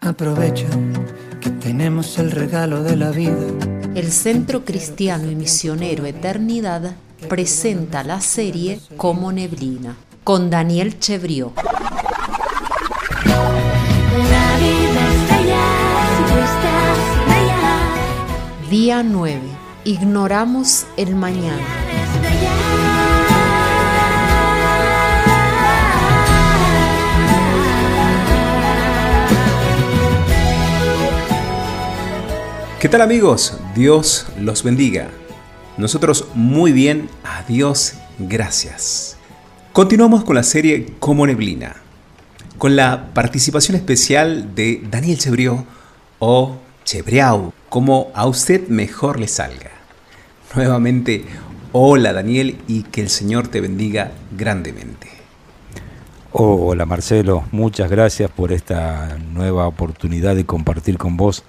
Aprovecha que tenemos el regalo de la vida. El Centro Cristiano y Misionero Eternidad presenta la serie Como Neblina con Daniel Chevrió. Día 9. Ignoramos el mañana. ¿Qué tal amigos? Dios los bendiga. Nosotros muy bien, a Dios gracias. Continuamos con la serie Como Neblina, con la participación especial de Daniel Chebrió o Chebriau, como a usted mejor le salga. Nuevamente, hola Daniel y que el Señor te bendiga grandemente. hola Marcelo, muchas gracias por esta nueva oportunidad de compartir con vos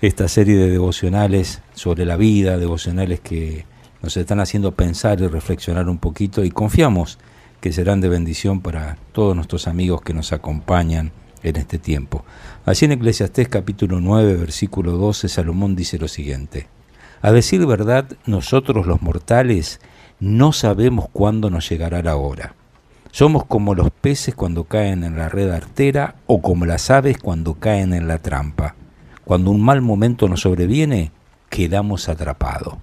esta serie de devocionales sobre la vida, devocionales que nos están haciendo pensar y reflexionar un poquito y confiamos que serán de bendición para todos nuestros amigos que nos acompañan en este tiempo. Así en Eclesiastés capítulo 9, versículo 12, Salomón dice lo siguiente. A decir verdad, nosotros los mortales no sabemos cuándo nos llegará la hora. Somos como los peces cuando caen en la red artera o como las aves cuando caen en la trampa cuando un mal momento nos sobreviene, quedamos atrapados.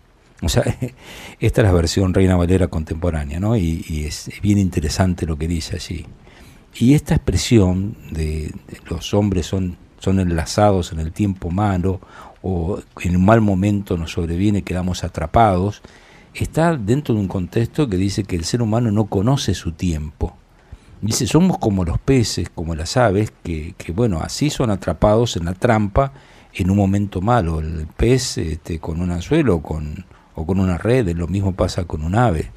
O sea, esta es la versión Reina Valera contemporánea, ¿no? Y, es bien interesante lo que dice allí. Y esta expresión de, los hombres son, son enlazados en el tiempo malo o en un mal momento nos sobreviene, quedamos atrapados, está dentro de un contexto que dice que el ser humano no conoce su tiempo. Dice, somos como los peces, como las aves, que, que bueno, así son atrapados en la trampa en un momento malo. El pez este, con un anzuelo con, o con una red, lo mismo pasa con un ave.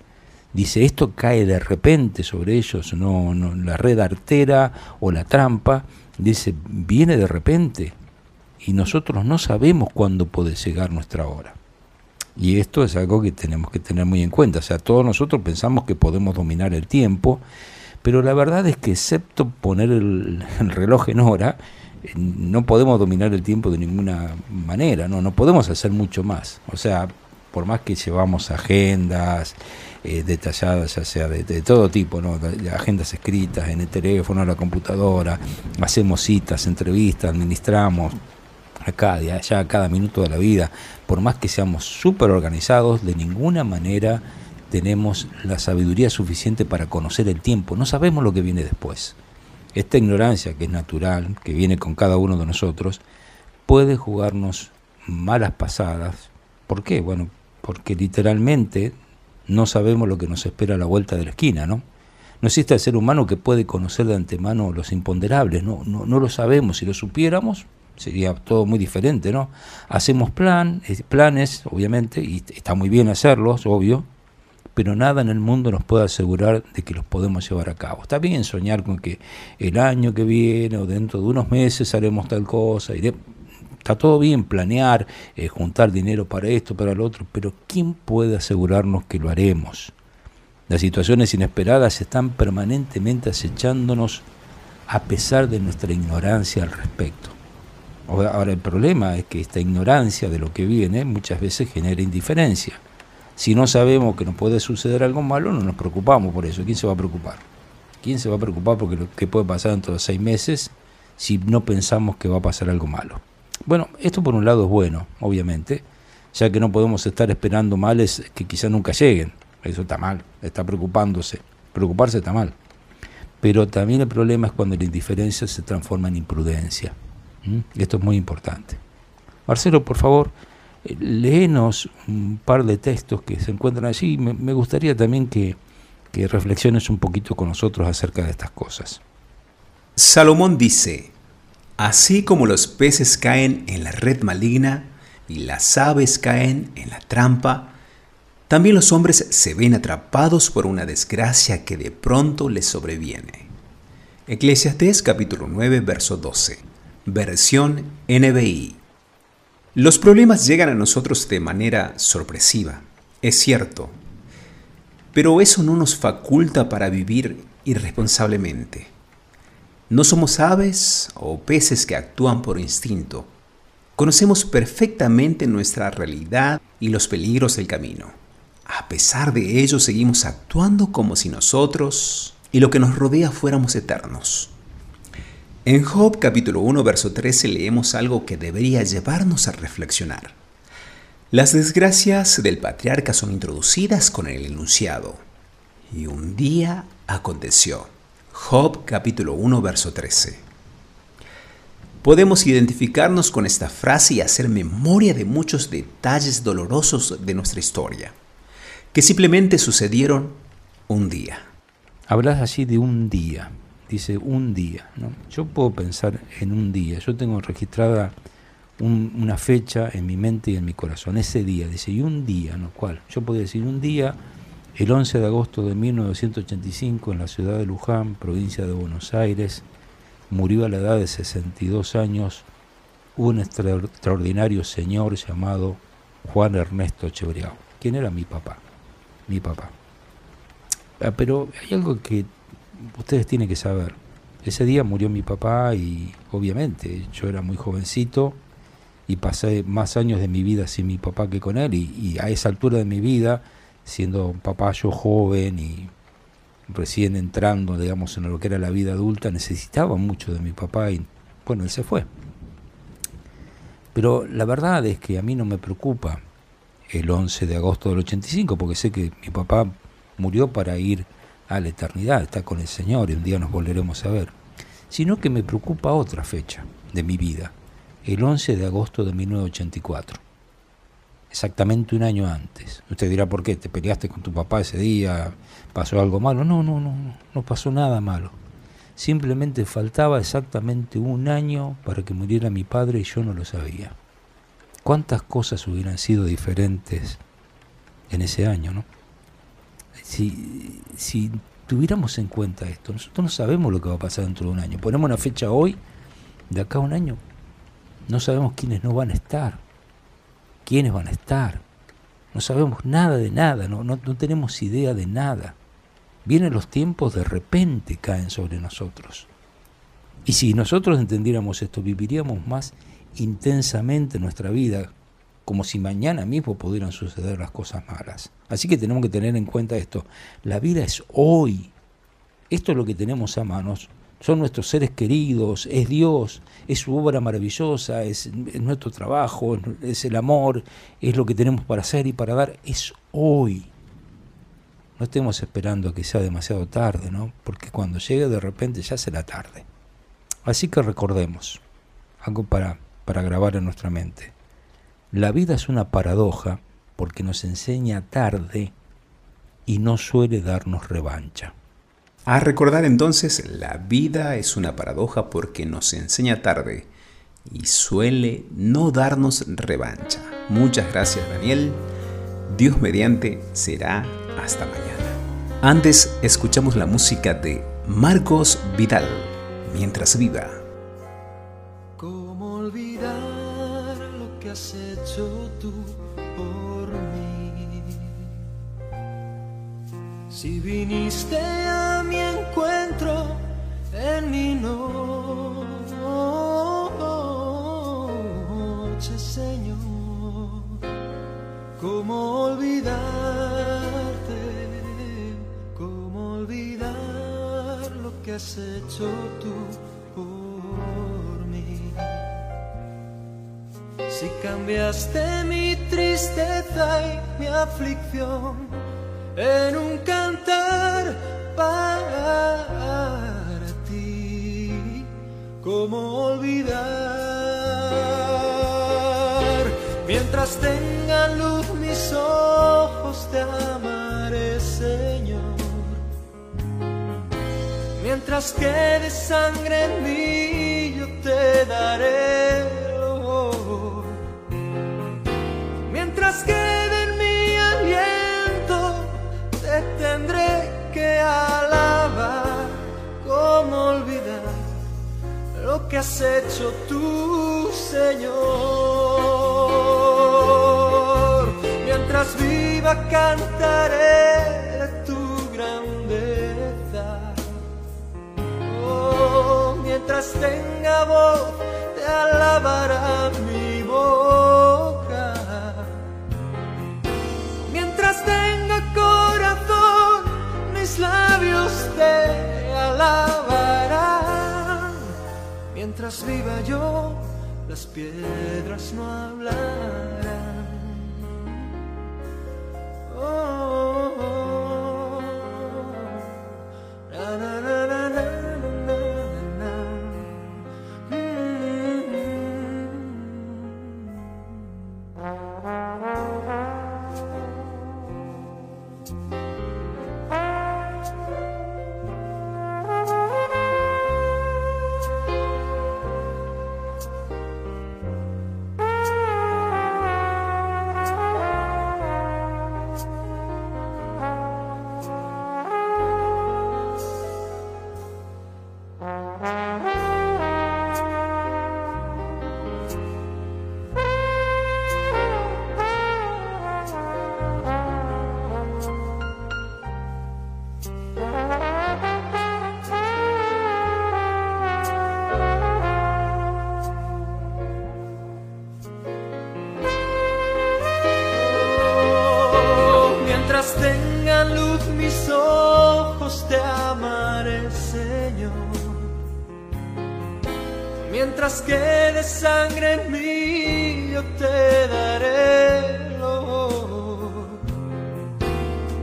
Dice, esto cae de repente sobre ellos, no, no, la red artera o la trampa, dice, viene de repente y nosotros no sabemos cuándo puede llegar nuestra hora. Y esto es algo que tenemos que tener muy en cuenta. O sea, todos nosotros pensamos que podemos dominar el tiempo, pero la verdad es que excepto poner el reloj en hora, no podemos dominar el tiempo de ninguna manera, no, no podemos hacer mucho más. O sea, por más que llevamos agendas eh, detalladas, ya sea de, todo tipo, ¿no? agendas escritas en el teléfono, en la computadora, hacemos citas, entrevistas, administramos acá, de allá, cada minuto de la vida, por más que seamos súper organizados, de ninguna manera tenemos la sabiduría suficiente para conocer el tiempo, no sabemos lo que viene después. Esta ignorancia que es natural, que viene con cada uno de nosotros, puede jugarnos malas pasadas. ¿Por qué? Bueno, porque literalmente no sabemos lo que nos espera a la vuelta de la esquina, ¿no? No existe el ser humano que puede conocer de antemano los imponderables, no, no, no lo sabemos. Si lo supiéramos, sería todo muy diferente, ¿no? Hacemos plan, planes, obviamente, y está muy bien hacerlos, obvio, pero nada en el mundo nos puede asegurar de que los podemos llevar a cabo. Está bien soñar con que el año que viene o dentro de unos meses haremos tal cosa, está todo bien planear, eh, juntar dinero para esto, para lo otro, pero ¿quién puede asegurarnos que lo haremos? Las situaciones inesperadas están permanentemente acechándonos a pesar de nuestra ignorancia al respecto. Ahora el problema es que esta ignorancia de lo que viene muchas veces genera indiferencia si no sabemos que nos puede suceder algo malo, no nos preocupamos por eso. ¿Quién se va a preocupar? ¿Quién se va a preocupar porque lo que puede pasar dentro de seis meses si no pensamos que va a pasar algo malo? Bueno, esto por un lado es bueno, obviamente, ya que no podemos estar esperando males que quizás nunca lleguen. Eso está mal, está preocupándose. Preocuparse está mal. Pero también el problema es cuando la indiferencia se transforma en imprudencia. ¿Mm? Esto es muy importante. Marcelo, por favor, léenos un par de textos que se encuentran allí. Me, me gustaría también que, que reflexiones un poquito con nosotros acerca de estas cosas. Salomón dice, así como los peces caen en la red maligna y las aves caen en la trampa, también los hombres se ven atrapados por una desgracia que de pronto les sobreviene. Eclesiastés capítulo 9, verso 12. Versión NBI. Los problemas llegan a nosotros de manera sorpresiva, es cierto, pero eso no nos faculta para vivir irresponsablemente. No somos aves o peces que actúan por instinto. Conocemos perfectamente nuestra realidad y los peligros del camino. A pesar de ello, seguimos actuando como si nosotros y lo que nos rodea fuéramos eternos. En Job capítulo 1, verso 13 leemos algo que debería llevarnos a reflexionar. Las desgracias del patriarca son introducidas con el enunciado. Y un día aconteció. Job capítulo 1 verso 13. Podemos identificarnos con esta frase y hacer memoria de muchos detalles dolorosos de nuestra historia, que simplemente sucedieron un día. Hablas así de un día, dice un día. ¿no? Yo puedo pensar en un día, yo tengo registrada una fecha en mi mente y en mi corazón, ese día, dice, y un día, ¿no? ¿Cuál? Yo podría decir un día el 11 de agosto de 1985, en la ciudad de Luján, provincia de Buenos Aires, murió a la edad de 62 años un extraordinario señor llamado Juan Ernesto Chebriao, quien era mi papá, mi papá. Ah, pero hay algo que ustedes tienen que saber. Ese día murió mi papá y obviamente yo era muy jovencito y pasé más años de mi vida sin mi papá que con él y, a esa altura de mi vida siendo un papá yo joven y recién entrando, digamos, en lo que era la vida adulta, necesitaba mucho de mi papá y bueno, él se fue. Pero la verdad es que a mí no me preocupa el 11 de agosto del 85, porque sé que mi papá murió para ir a la eternidad, está con el Señor y un día nos volveremos a ver, sino que me preocupa otra fecha de mi vida, el 11 de agosto de 1984 exactamente un año antes. Usted dirá, ¿por qué? ¿Te peleaste con tu papá ese día? ¿Pasó algo malo? No, no, no, no pasó nada malo. Simplemente faltaba exactamente un año para que muriera mi padre y yo no lo sabía. ¿Cuántas cosas hubieran sido diferentes en ese año, no? Si, si tuviéramos en cuenta esto, nosotros no sabemos lo que va a pasar dentro de un año. Ponemos una fecha hoy, de acá a un año, no sabemos quiénes no van a estar quiénes van a estar. No sabemos nada de nada, no, no, tenemos idea de nada. Vienen los tiempos, de repente caen sobre nosotros. Y si nosotros entendiéramos esto, viviríamos más intensamente nuestra vida, como si mañana mismo pudieran suceder las cosas malas. Así que tenemos que tener en cuenta esto. La vida es hoy. Esto es lo que tenemos a manos son nuestros seres queridos, es Dios, es su obra maravillosa, es, nuestro trabajo, es el amor, es lo que tenemos para hacer y para dar, es hoy. No estemos esperando que sea demasiado tarde, ¿no? Porque cuando llegue de repente ya será tarde. Así que recordemos, algo para, para grabar en nuestra mente. La vida es una paradoja porque nos enseña tarde y no suele darnos revancha. A recordar entonces, la vida es una paradoja porque nos enseña tarde y suele no darnos revancha. Muchas gracias Daniel. Dios mediante será hasta mañana. Antes escuchamos la música de Marcos Vidal, mientras viva. ¿Cómo olvidar que has hecho tú por mí? Si viniste a mi encuentro en mi noche, Señor. ¿Cómo olvidarte? ¿Cómo olvidar lo que has hecho tú por Si cambiaste mi tristeza y mi aflicción en un cantar para ti, ¿cómo olvidar? Mientras tengan luz mis ojos te amaré, Señor. Mientras quede sangre en mí, yo te daré. Mientras quede en mi aliento, te tendré que alabar, cómo olvidar lo que has hecho tú, Señor. Mientras viva cantaré tu grandeza. Oh, mientras tenga voz, te alabará mi Mientras viva yo, las piedras no hablarán.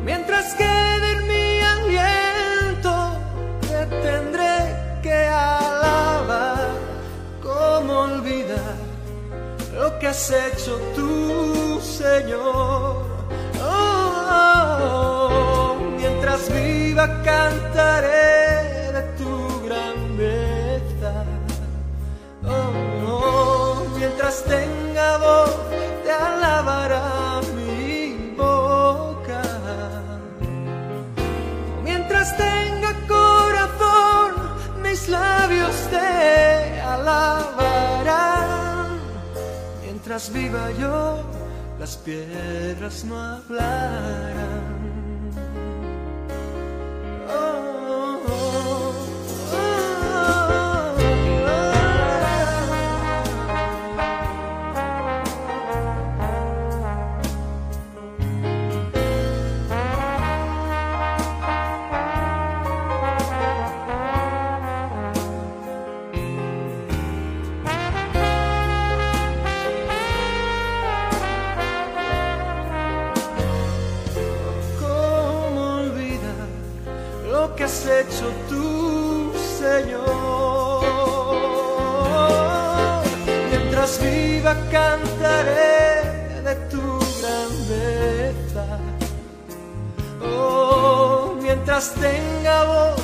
Mientras quede en mi aliento, te tendré que alabar. ¿Cómo olvidar lo que has hecho tú, Señor? Oh, mientras viva cantaré de tu grandeza. Oh, oh, mientras tenga voz Mientras viva yo, las piedras no hablarán. Mientras viva cantaré de tu grandeza. Oh, mientras tenga voz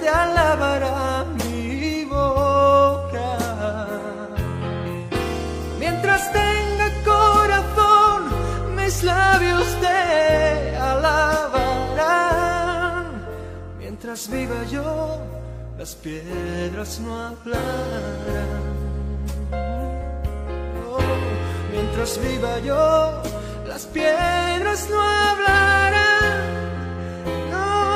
te alabará mi boca. Mientras tenga corazón, mis labios te alabarán. Mientras viva yo, las piedras no hablarán. Mientras viva yo, las piedras no hablarán. No.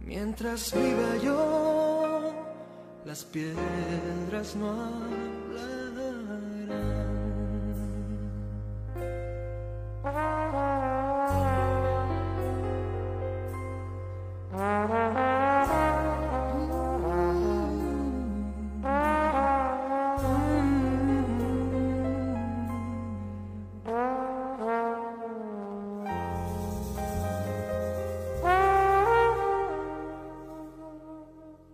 Mientras viva yo, las piedras no hablarán.